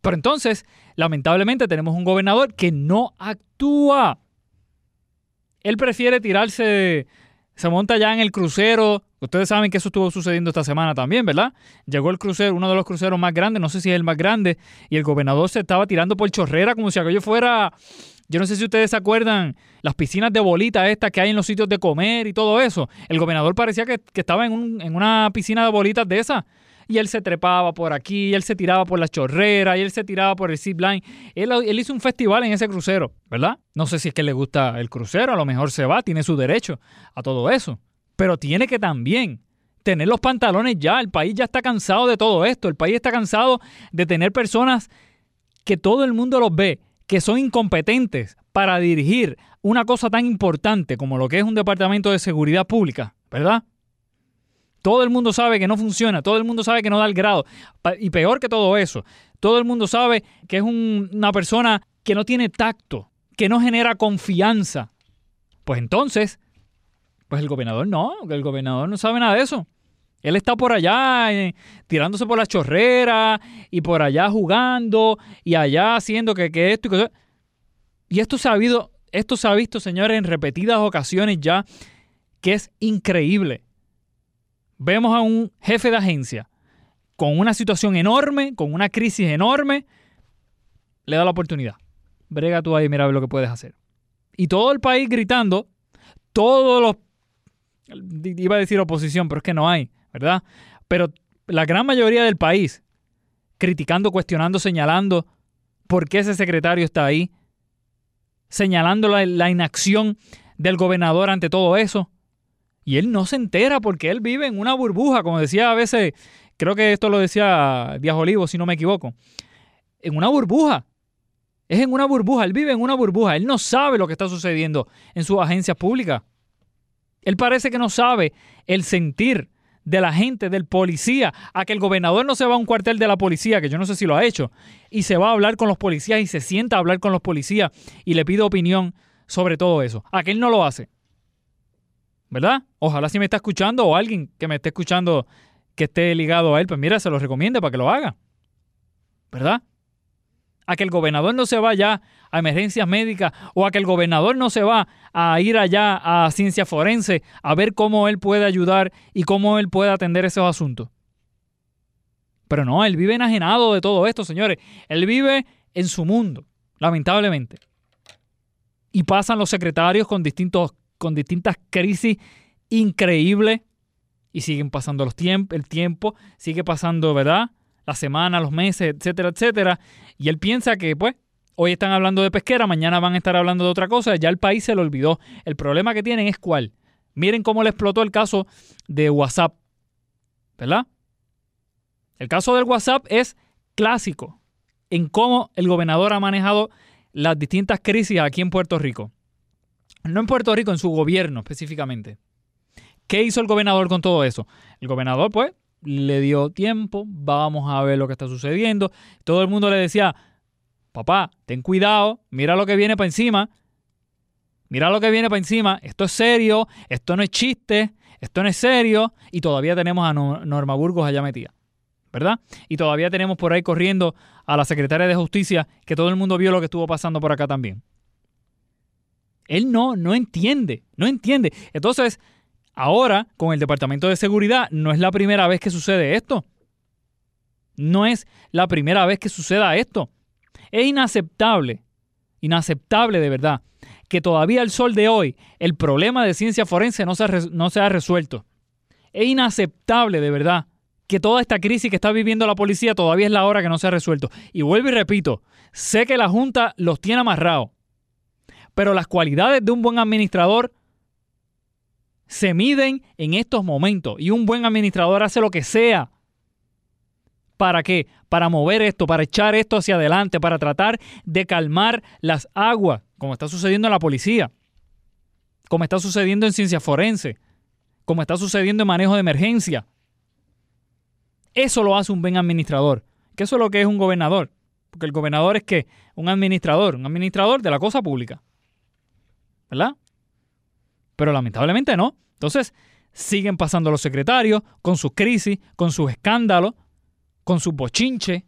Pero entonces, lamentablemente tenemos un gobernador que no actúa. Él prefiere tirarse, se monta ya en el crucero. Ustedes saben que eso estuvo sucediendo esta semana también, ¿verdad? Llegó el crucero, uno de los cruceros más grandes, no sé si es el más grande, y el gobernador se estaba tirando por chorrera como si aquello fuera, yo no sé si ustedes se acuerdan, las piscinas de bolita estas que hay en los sitios de comer y todo eso. El gobernador parecía que, estaba en, en una piscina de bolitas de esas y él se trepaba por aquí, él se tiraba por la chorrera, y él se tiraba por el zipline. Él, él hizo un festival en ese crucero, ¿verdad? No sé si es que le gusta el crucero, a lo mejor se va, tiene su derecho a todo eso. Pero tiene que también tener los pantalones ya. El país ya está cansado de todo esto. El país está cansado de tener personas que todo el mundo los ve, que son incompetentes para dirigir una cosa tan importante como lo que es un departamento de seguridad pública, ¿verdad? Todo el mundo sabe que no funciona, todo el mundo sabe que no da el grado. Y peor que todo eso, todo el mundo sabe que es una persona que no tiene tacto, que no genera confianza. Pues entonces, pues el gobernador no, el gobernador no sabe nada de eso. Él está por allá eh, tirándose por la chorrera y por allá jugando y allá haciendo que, que esto y que Y esto se ha habido, esto se ha visto, señores, en repetidas ocasiones ya, que es increíble. Vemos a un jefe de agencia con una situación enorme, con una crisis enorme, le da la oportunidad. Brega tú ahí, mira lo que puedes hacer. Y todo el país gritando, todos los... Iba a decir oposición, pero es que no hay ¿verdad? Pero la gran mayoría del país criticando, cuestionando, señalando por qué ese secretario está ahí, señalando la, inacción del gobernador ante todo eso. Y él no se entera porque él vive en una burbuja, como decía a veces, creo que esto lo decía Díaz Olivo, si no me equivoco, en una burbuja. Es en una burbuja, él vive en una burbuja, él no sabe lo que está sucediendo en sus agencias públicas. Él parece que no sabe el sentir de la gente, del policía, a que el gobernador no se va a un cuartel de la policía, que yo no sé si lo ha hecho, y se va a hablar con los policías y se sienta a hablar con los policías y le pide opinión sobre todo eso. A que él no lo hace. ¿Verdad? Ojalá si me está escuchando o alguien que me esté escuchando que esté ligado a él, pues mira, se lo recomiende para que lo haga. ¿Verdad? a que el gobernador no se vaya a emergencias médicas o a que el gobernador no se va a ir allá a ciencia forense a ver cómo él puede ayudar y cómo él puede atender esos asuntos. Pero no, él vive enajenado de todo esto, señores. Él vive en su mundo, lamentablemente. Y pasan los secretarios con, distintos, con distintas crisis increíbles y siguen pasando los tiempos, el tiempo, sigue pasando, ¿verdad? la semana, los meses, etcétera, etcétera. Y él piensa que, pues, hoy están hablando de pesquera, mañana van a estar hablando de otra cosa, ya el país se lo olvidó. El problema que tienen es cuál. Miren cómo le explotó el caso de WhatsApp, ¿verdad? El caso del WhatsApp es clásico en cómo el gobernador ha manejado las distintas crisis aquí en Puerto Rico. No en Puerto Rico, en su gobierno específicamente. ¿Qué hizo el gobernador con todo eso? El gobernador, pues, le dio tiempo, vamos a ver lo que está sucediendo. Todo el mundo le decía, papá, ten cuidado, mira lo que viene para encima, mira lo que viene para encima, esto es serio, esto no es chiste, esto no es serio, y todavía tenemos a Norma Burgos allá metida, ¿verdad? Y todavía tenemos por ahí corriendo a la secretaria de Justicia, que todo el mundo vio lo que estuvo pasando por acá también. Él no, no entiende, no entiende. Entonces, Ahora, con el Departamento de Seguridad, no es la primera vez que sucede esto. No es la primera vez que suceda esto. Es inaceptable, inaceptable de verdad, que todavía al sol de hoy el problema de ciencia forense no se, ha resuelto. Es inaceptable de verdad que toda esta crisis que está viviendo la policía todavía es la hora que no se ha resuelto. Y vuelvo y repito, sé que la Junta los tiene amarrados, pero las cualidades de un buen administrador se miden en estos momentos y un buen administrador hace lo que sea. ¿Para qué? Para mover esto, para echar esto hacia adelante, para tratar de calmar las aguas, como está sucediendo en la policía, como está sucediendo en ciencia forense, como está sucediendo en manejo de emergencia. Eso lo hace un buen administrador, que eso es lo que es un gobernador, porque el gobernador es que un administrador, un administrador de la cosa pública. ¿Verdad? Pero lamentablemente no. Entonces, siguen pasando los secretarios con sus crisis, con sus escándalos, con sus bochinches,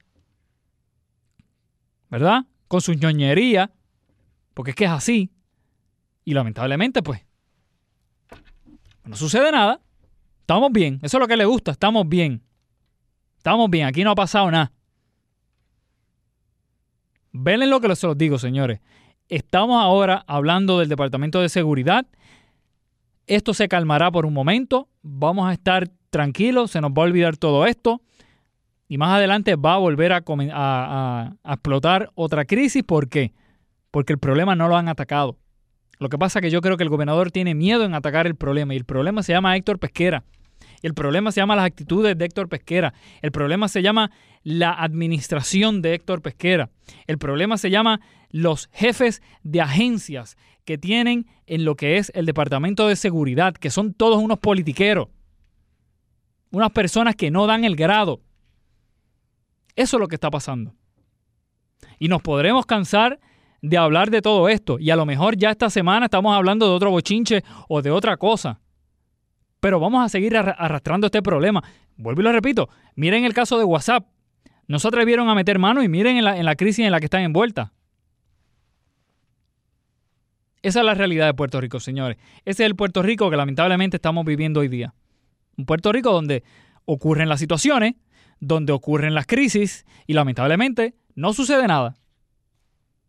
¿verdad? Con sus ñoñerías, porque es que es así. Y lamentablemente, pues, no sucede nada. Estamos bien. Eso es lo que le gusta. Estamos bien. Estamos bien. Aquí no ha pasado nada. Ven lo que se los digo, señores. Estamos ahora hablando del Departamento de Seguridad esto se calmará por un momento, vamos a estar tranquilos, se nos va a olvidar todo esto y más adelante va a volver a, explotar otra crisis. ¿Por qué? Porque el problema no lo han atacado. Lo que pasa es que yo creo que el gobernador tiene miedo en atacar el problema y el problema se llama Héctor Pesquera. El problema se llama las actitudes de Héctor Pesquera. El problema se llama la administración de Héctor Pesquera. El problema se llama los jefes de agencias que tienen en lo que es el Departamento de Seguridad, que son todos unos politiqueros. Unas personas que no dan el grado. Eso es lo que está pasando. Y nos podremos cansar de hablar de todo esto. Y a lo mejor ya esta semana estamos hablando de otro bochinche o de otra cosa. Pero vamos a seguir arrastrando este problema. Vuelvo y lo repito. Miren el caso de WhatsApp. No se atrevieron a meter mano y miren en la, en la crisis en la que están envueltas. Esa es la realidad de Puerto Rico, señores. Ese es el Puerto Rico que lamentablemente estamos viviendo hoy día. Un Puerto Rico donde ocurren las situaciones, donde ocurren las crisis y lamentablemente no sucede nada.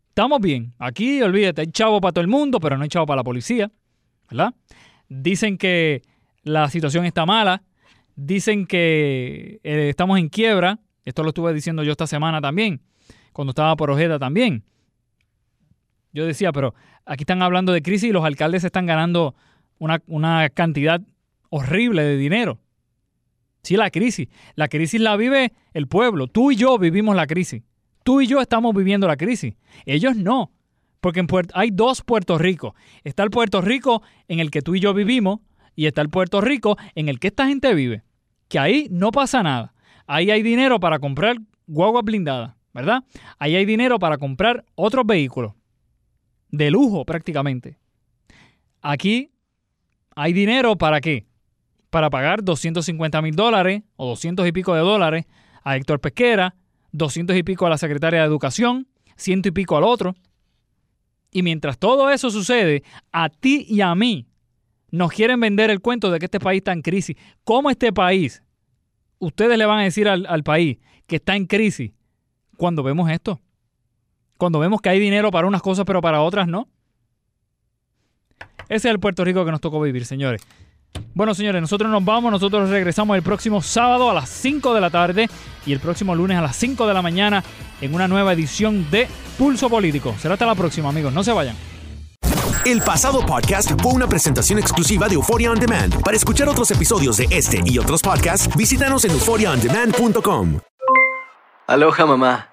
Estamos bien. Aquí, olvídate, hay chavo para todo el mundo, pero no hay chavo para la policía. ¿Verdad? Dicen que la situación está mala. Dicen que eh, estamos en quiebra. Esto lo estuve diciendo yo esta semana también, cuando estaba por Ojeda también. Yo decía, pero aquí están hablando de crisis y los alcaldes están ganando una, una cantidad horrible de dinero. Sí, la crisis. La crisis la vive el pueblo. Tú y yo vivimos la crisis. Tú y yo estamos viviendo la crisis. Ellos no. Porque hay dos Puerto Rico. Está el Puerto Rico en el que tú y yo vivimos y está el Puerto Rico en el que esta gente vive. Que ahí no pasa nada. Ahí hay dinero para comprar guaguas blindadas, ¿verdad? Ahí hay dinero para comprar otros vehículos. De lujo prácticamente. Aquí hay dinero para qué? Para pagar 250 mil dólares o 200 y pico de dólares a Héctor Pesquera, 200 y pico a la secretaria de Educación, ciento y pico al otro. Y mientras todo eso sucede, a ti y a mí nos quieren vender el cuento de que este país está en crisis. ¿Cómo este país, ustedes le van a decir al, al país que está en crisis cuando vemos esto? Cuando vemos que hay dinero para unas cosas pero para otras no. Ese es el Puerto Rico que nos tocó vivir, señores. Bueno, señores, nosotros nos vamos. Nosotros regresamos el próximo sábado a las 5 de la tarde y el próximo lunes a las 5 de la mañana en una nueva edición de Pulso Político. Será hasta la próxima, amigos. No se vayan. El pasado podcast fue una presentación exclusiva de Euphoria On Demand. Para escuchar otros episodios de este y otros podcasts, visítanos en euphoriaondemand.com. Aloha, mamá.